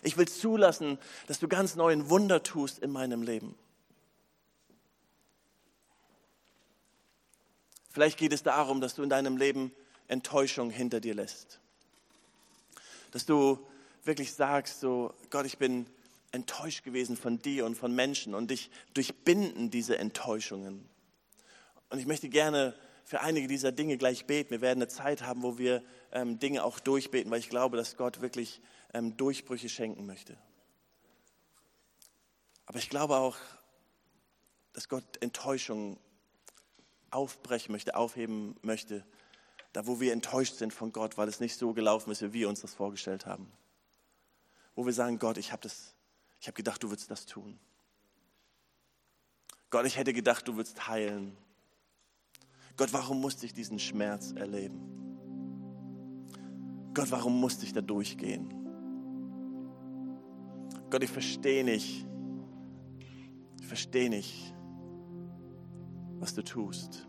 Ich will zulassen, dass du ganz neuen Wunder tust in meinem Leben. Vielleicht geht es darum, dass du in deinem Leben Enttäuschung hinter dir lässt. Dass du wirklich sagst, so Gott, ich bin enttäuscht gewesen von dir und von Menschen und dich durchbinden diese Enttäuschungen. Und ich möchte gerne für einige dieser Dinge gleich beten. Wir werden eine Zeit haben, wo wir ähm, Dinge auch durchbeten, weil ich glaube, dass Gott wirklich ähm, Durchbrüche schenken möchte. Aber ich glaube auch, dass Gott Enttäuschungen aufbrechen möchte, aufheben möchte da wo wir enttäuscht sind von Gott, weil es nicht so gelaufen ist, wie wir uns das vorgestellt haben. Wo wir sagen, Gott, ich habe hab gedacht, du würdest das tun. Gott, ich hätte gedacht, du würdest heilen. Gott, warum musste ich diesen Schmerz erleben? Gott, warum musste ich da durchgehen? Gott, ich verstehe nicht, ich verstehe nicht, was du tust.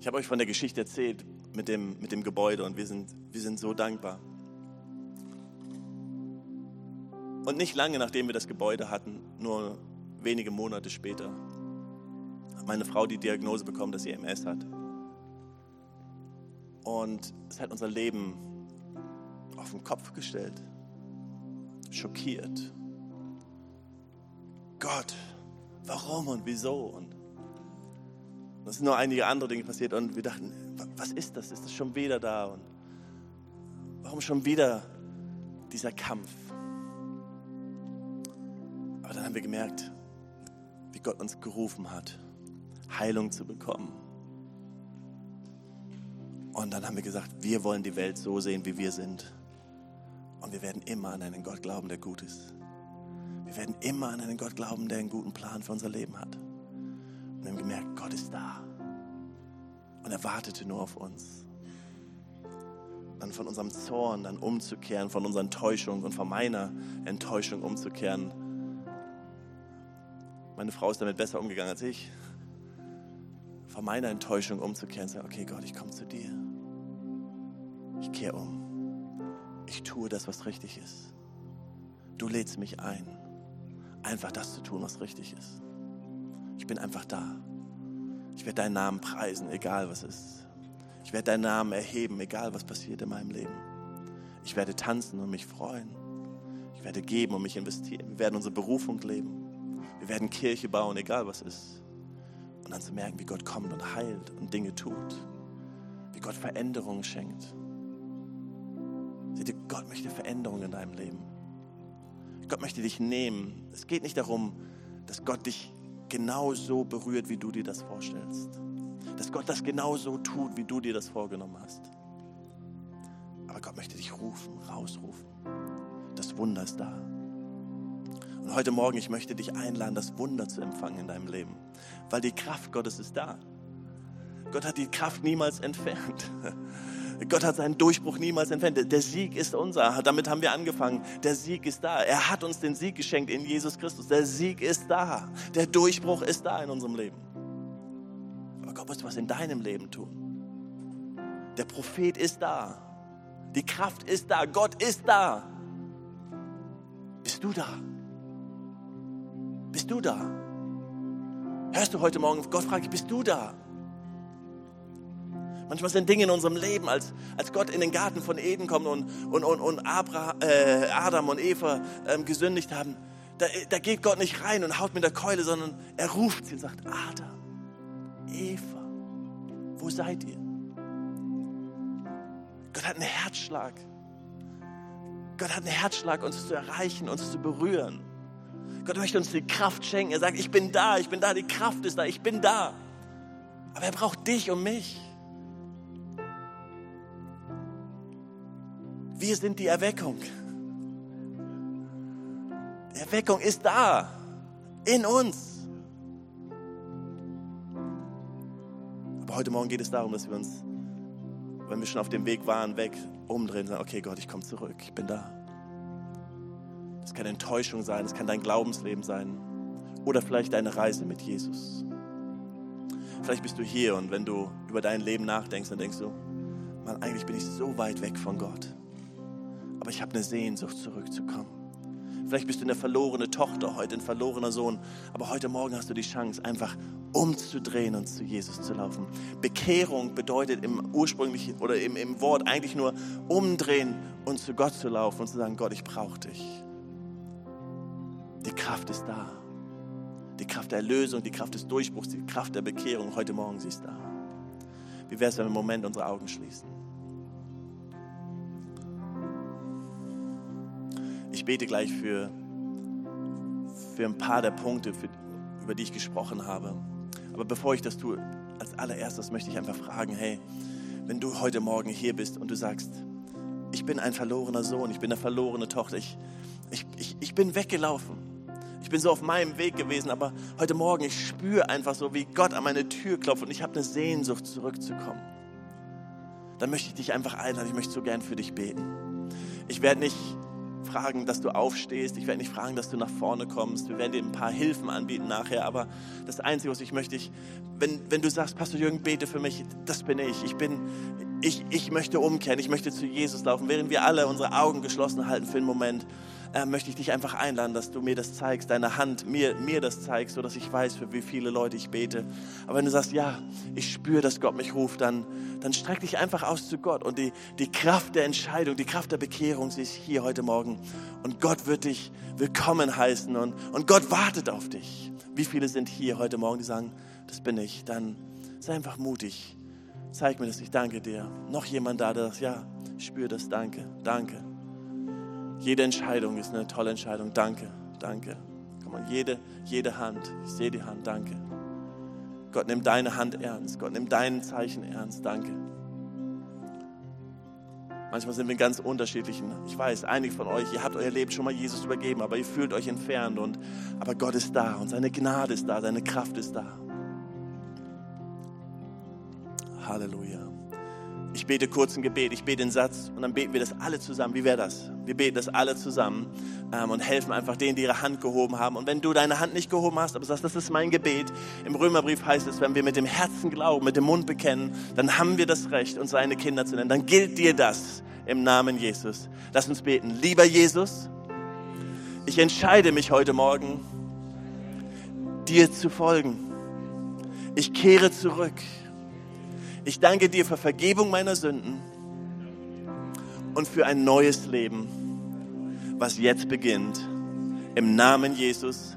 Ich habe euch von der Geschichte erzählt mit dem, mit dem Gebäude und wir sind, wir sind so dankbar. Und nicht lange nachdem wir das Gebäude hatten, nur wenige Monate später, hat meine Frau die Diagnose bekommen, dass sie MS hat. Und es hat unser Leben auf den Kopf gestellt, schockiert. Gott, warum und wieso? Und es sind noch einige andere Dinge passiert und wir dachten, was ist das? Ist das schon wieder da? Und warum schon wieder dieser Kampf? Aber dann haben wir gemerkt, wie Gott uns gerufen hat, Heilung zu bekommen. Und dann haben wir gesagt, wir wollen die Welt so sehen, wie wir sind. Und wir werden immer an einen Gott glauben, der gut ist. Wir werden immer an einen Gott glauben, der einen guten Plan für unser Leben hat. Und wir haben gemerkt, Gott ist da. Und er wartete nur auf uns. Dann von unserem Zorn dann umzukehren, von unserer Enttäuschung und von meiner Enttäuschung umzukehren. Meine Frau ist damit besser umgegangen als ich. Von meiner Enttäuschung umzukehren und sagen, okay Gott, ich komme zu dir. Ich kehre um. Ich tue das, was richtig ist. Du lädst mich ein, einfach das zu tun, was richtig ist. Ich bin einfach da. Ich werde deinen Namen preisen, egal was ist. Ich werde deinen Namen erheben, egal was passiert in meinem Leben. Ich werde tanzen und mich freuen. Ich werde geben und mich investieren. Wir werden unsere Berufung leben. Wir werden Kirche bauen, egal was ist. Und dann zu merken, wie Gott kommt und heilt und Dinge tut. Wie Gott Veränderungen schenkt. Seht ihr, Gott möchte Veränderungen in deinem Leben. Gott möchte dich nehmen. Es geht nicht darum, dass Gott dich genau so berührt, wie du dir das vorstellst. Dass Gott das genau so tut, wie du dir das vorgenommen hast. Aber Gott möchte dich rufen, rausrufen. Das Wunder ist da. Und heute Morgen, ich möchte dich einladen, das Wunder zu empfangen in deinem Leben. Weil die Kraft Gottes ist da. Gott hat die Kraft niemals entfernt. Gott hat seinen Durchbruch niemals entfernt. Der Sieg ist unser. Damit haben wir angefangen. Der Sieg ist da. Er hat uns den Sieg geschenkt in Jesus Christus. Der Sieg ist da. Der Durchbruch ist da in unserem Leben. Aber Gott muss was in deinem Leben tun. Der Prophet ist da. Die Kraft ist da. Gott ist da. Bist du da? Bist du da? Hörst du heute Morgen, Gott fragt, bist du da? Manchmal sind Dinge in unserem Leben, als, als Gott in den Garten von Eden kommt und, und, und, und Abra, äh, Adam und Eva ähm, gesündigt haben, da, da geht Gott nicht rein und haut mit der Keule, sondern er ruft sie und sagt, Adam, Eva, wo seid ihr? Gott hat einen Herzschlag. Gott hat einen Herzschlag, uns zu erreichen, uns zu berühren. Gott möchte uns die Kraft schenken. Er sagt, ich bin da, ich bin da, die Kraft ist da, ich bin da. Aber er braucht dich und mich. Wir sind die Erweckung. Die Erweckung ist da, in uns. Aber heute Morgen geht es darum, dass wir uns, wenn wir schon auf dem Weg waren, weg umdrehen und sagen, okay Gott, ich komme zurück, ich bin da. Das kann Enttäuschung sein, das kann dein Glaubensleben sein oder vielleicht deine Reise mit Jesus. Vielleicht bist du hier und wenn du über dein Leben nachdenkst, dann denkst du, Mann, eigentlich bin ich so weit weg von Gott aber ich habe eine Sehnsucht, zurückzukommen. Vielleicht bist du eine verlorene Tochter, heute ein verlorener Sohn, aber heute Morgen hast du die Chance, einfach umzudrehen und zu Jesus zu laufen. Bekehrung bedeutet im ursprünglichen oder im, im Wort eigentlich nur umdrehen und zu Gott zu laufen und zu sagen, Gott, ich brauche dich. Die Kraft ist da. Die Kraft der Erlösung, die Kraft des Durchbruchs, die Kraft der Bekehrung. Heute Morgen sie ist da. Wie wäre es, wenn wir im Moment unsere Augen schließen? Ich bete gleich für, für ein paar der Punkte, für, über die ich gesprochen habe. Aber bevor ich das tue, als allererstes möchte ich einfach fragen, hey, wenn du heute Morgen hier bist und du sagst, ich bin ein verlorener Sohn, ich bin eine verlorene Tochter, ich, ich, ich, ich bin weggelaufen. Ich bin so auf meinem Weg gewesen, aber heute Morgen, ich spüre einfach so, wie Gott an meine Tür klopft und ich habe eine Sehnsucht, zurückzukommen. Dann möchte ich dich einfach einladen, ich möchte so gern für dich beten. Ich werde nicht fragen, dass du aufstehst. Ich werde nicht fragen, dass du nach vorne kommst. Wir werden dir ein paar Hilfen anbieten nachher. Aber das Einzige, was ich möchte, ich, wenn, wenn du sagst, Pastor Jürgen, bete für mich, das bin ich. Ich bin, ich, ich möchte umkehren. Ich möchte zu Jesus laufen. Während wir alle unsere Augen geschlossen halten für einen Moment, äh, möchte ich dich einfach einladen, dass du mir das zeigst, deine Hand mir, mir das zeigst, sodass ich weiß, für wie viele Leute ich bete. Aber wenn du sagst, ja, ich spüre, dass Gott mich ruft, dann, dann streck dich einfach aus zu Gott. Und die, die Kraft der Entscheidung, die Kraft der Bekehrung, sie ist hier heute Morgen. Und Gott wird dich willkommen heißen und, und Gott wartet auf dich. Wie viele sind hier heute Morgen, die sagen, das bin ich? Dann sei einfach mutig. Zeig mir das, ich danke dir. Noch jemand da, der sagt, ja, ich spüre das, danke, danke. Jede Entscheidung ist eine tolle Entscheidung. Danke, danke. Komm mal, jede, jede Hand. Ich sehe die Hand. Danke. Gott nimmt deine Hand ernst. Gott nimmt dein Zeichen ernst. Danke. Manchmal sind wir ganz unterschiedlichen. Ich weiß, einige von euch, ihr habt euer Leben schon mal Jesus übergeben, aber ihr fühlt euch entfernt. Und, aber Gott ist da und seine Gnade ist da, seine Kraft ist da. Halleluja. Ich bete kurz ein Gebet, ich bete den Satz und dann beten wir das alle zusammen. Wie wäre das? Wir beten das alle zusammen ähm, und helfen einfach denen, die ihre Hand gehoben haben. Und wenn du deine Hand nicht gehoben hast, aber sagst, das ist mein Gebet, im Römerbrief heißt es, wenn wir mit dem Herzen glauben, mit dem Mund bekennen, dann haben wir das Recht, uns seine Kinder zu nennen. Dann gilt dir das im Namen Jesus. Lass uns beten. Lieber Jesus, ich entscheide mich heute Morgen, dir zu folgen. Ich kehre zurück ich danke dir für Vergebung meiner Sünden und für ein neues Leben, was jetzt beginnt. Im Namen Jesus.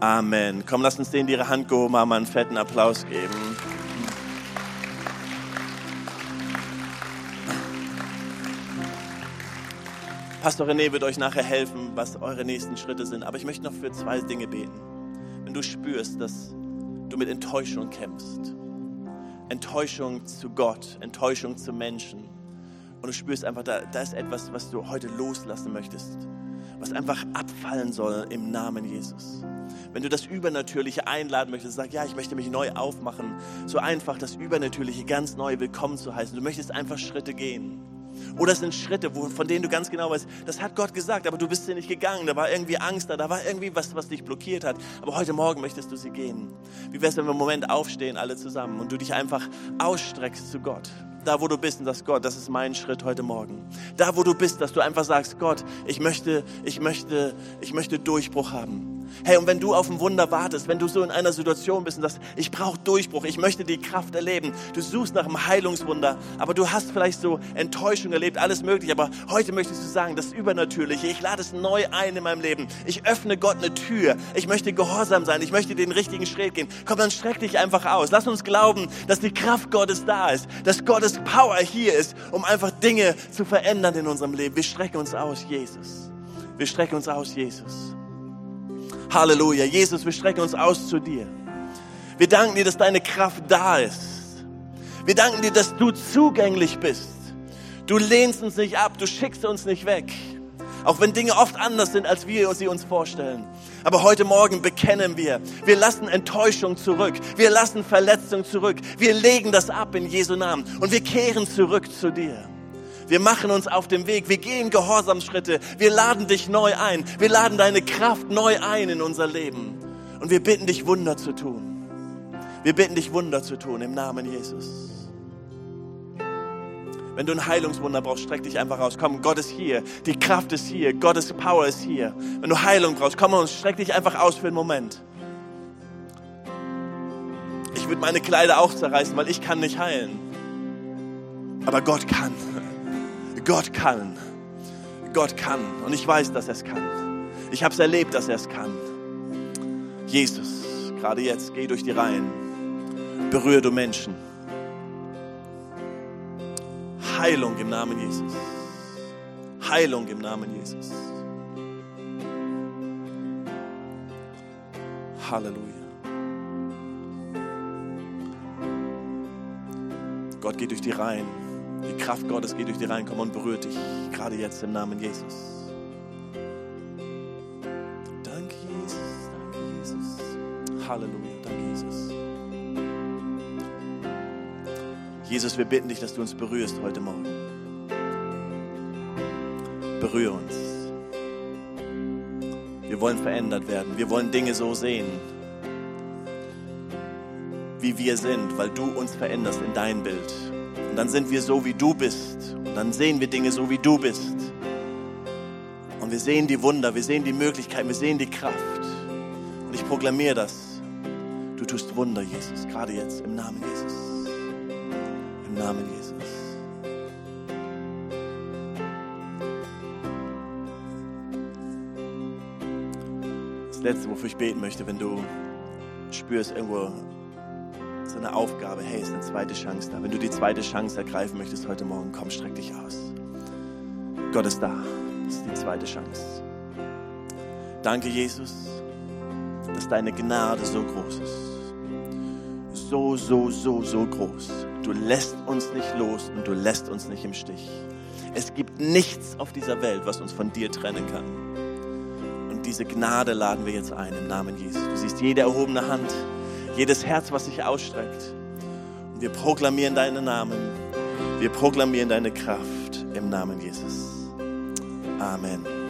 Amen. Komm, lass uns denen, die ihre Hand gehoben haben, einen fetten Applaus geben. Pastor René wird euch nachher helfen, was eure nächsten Schritte sind. Aber ich möchte noch für zwei Dinge beten. Wenn du spürst, dass du mit Enttäuschung kämpfst, Enttäuschung zu Gott, Enttäuschung zu Menschen. Und du spürst einfach, da, da ist etwas, was du heute loslassen möchtest, was einfach abfallen soll im Namen Jesus. Wenn du das Übernatürliche einladen möchtest, sag, ja, ich möchte mich neu aufmachen, so einfach das Übernatürliche ganz neu willkommen zu heißen. Du möchtest einfach Schritte gehen. Oder es sind Schritte, wo, von denen du ganz genau weißt, das hat Gott gesagt, aber du bist sie nicht gegangen. Da war irgendwie Angst da, da war irgendwie was, was dich blockiert hat. Aber heute Morgen möchtest du sie gehen. Wie wäre es, wenn wir im Moment aufstehen, alle zusammen, und du dich einfach ausstreckst zu Gott? Da, wo du bist und sagst, Gott, das ist mein Schritt heute Morgen. Da, wo du bist, dass du einfach sagst, Gott, ich möchte, ich möchte, ich möchte Durchbruch haben. Hey, und wenn du auf ein Wunder wartest, wenn du so in einer Situation bist und sagst, ich brauche Durchbruch, ich möchte die Kraft erleben, du suchst nach einem Heilungswunder, aber du hast vielleicht so Enttäuschung erlebt, alles möglich, aber heute möchtest du sagen, das Übernatürliche, ich lade es neu ein in meinem Leben. Ich öffne Gott eine Tür, ich möchte gehorsam sein, ich möchte den richtigen Schritt gehen. Komm, dann streck dich einfach aus. Lass uns glauben, dass die Kraft Gottes da ist, dass Gottes Power hier ist, um einfach Dinge zu verändern in unserem Leben. Wir strecken uns aus, Jesus. Wir strecken uns aus, Jesus. Halleluja. Jesus, wir strecken uns aus zu dir. Wir danken dir, dass deine Kraft da ist. Wir danken dir, dass du zugänglich bist. Du lehnst uns nicht ab, du schickst uns nicht weg. Auch wenn Dinge oft anders sind, als wir sie uns vorstellen. Aber heute Morgen bekennen wir, wir lassen Enttäuschung zurück, wir lassen Verletzung zurück, wir legen das ab in Jesu Namen und wir kehren zurück zu dir. Wir machen uns auf den Weg, wir gehen Gehorsamschritte, wir laden dich neu ein, wir laden deine Kraft neu ein in unser Leben. Und wir bitten dich, Wunder zu tun. Wir bitten dich, Wunder zu tun im Namen Jesus. Wenn du ein Heilungswunder brauchst, streck dich einfach aus. Komm, Gott ist hier. Die Kraft ist hier. Gottes Power ist hier. Wenn du Heilung brauchst, komm und streck dich einfach aus für einen Moment. Ich würde meine Kleider auch zerreißen, weil ich kann nicht heilen. Aber Gott kann. Gott kann. Gott kann. Und ich weiß, dass er es kann. Ich habe es erlebt, dass er es kann. Jesus, gerade jetzt, geh durch die Reihen. Berühre du Menschen. Heilung im Namen Jesus. Heilung im Namen Jesus. Halleluja. Gott geht durch die Reihen. Die Kraft Gottes geht durch die Reihen. Komm und berührt dich. Gerade jetzt im Namen Jesus. Danke, Jesus. Danke, Jesus. Halleluja. Danke, Jesus. Jesus, wir bitten dich, dass du uns berührst heute Morgen. Berühre uns. Wir wollen verändert werden. Wir wollen Dinge so sehen, wie wir sind, weil du uns veränderst in dein Bild. Und dann sind wir so, wie du bist. Und dann sehen wir Dinge so, wie du bist. Und wir sehen die Wunder, wir sehen die Möglichkeiten, wir sehen die Kraft. Und ich proklamiere das. Du tust Wunder, Jesus, gerade jetzt, im Namen Jesus. Im Namen Jesus. Das Letzte, wofür ich beten möchte, wenn du spürst, irgendwo eine Aufgabe, hey, ist eine zweite Chance da. Wenn du die zweite Chance ergreifen möchtest heute Morgen, komm, streck dich aus. Gott ist da. Das ist die zweite Chance. Danke, Jesus, dass deine Gnade so groß ist. So, so, so, so groß. Du lässt uns nicht los und du lässt uns nicht im Stich. Es gibt nichts auf dieser Welt, was uns von dir trennen kann. Und diese Gnade laden wir jetzt ein im Namen Jesus. Du siehst jede erhobene Hand, jedes Herz, was sich ausstreckt. Und wir proklamieren deinen Namen. Wir proklamieren deine Kraft im Namen Jesus. Amen.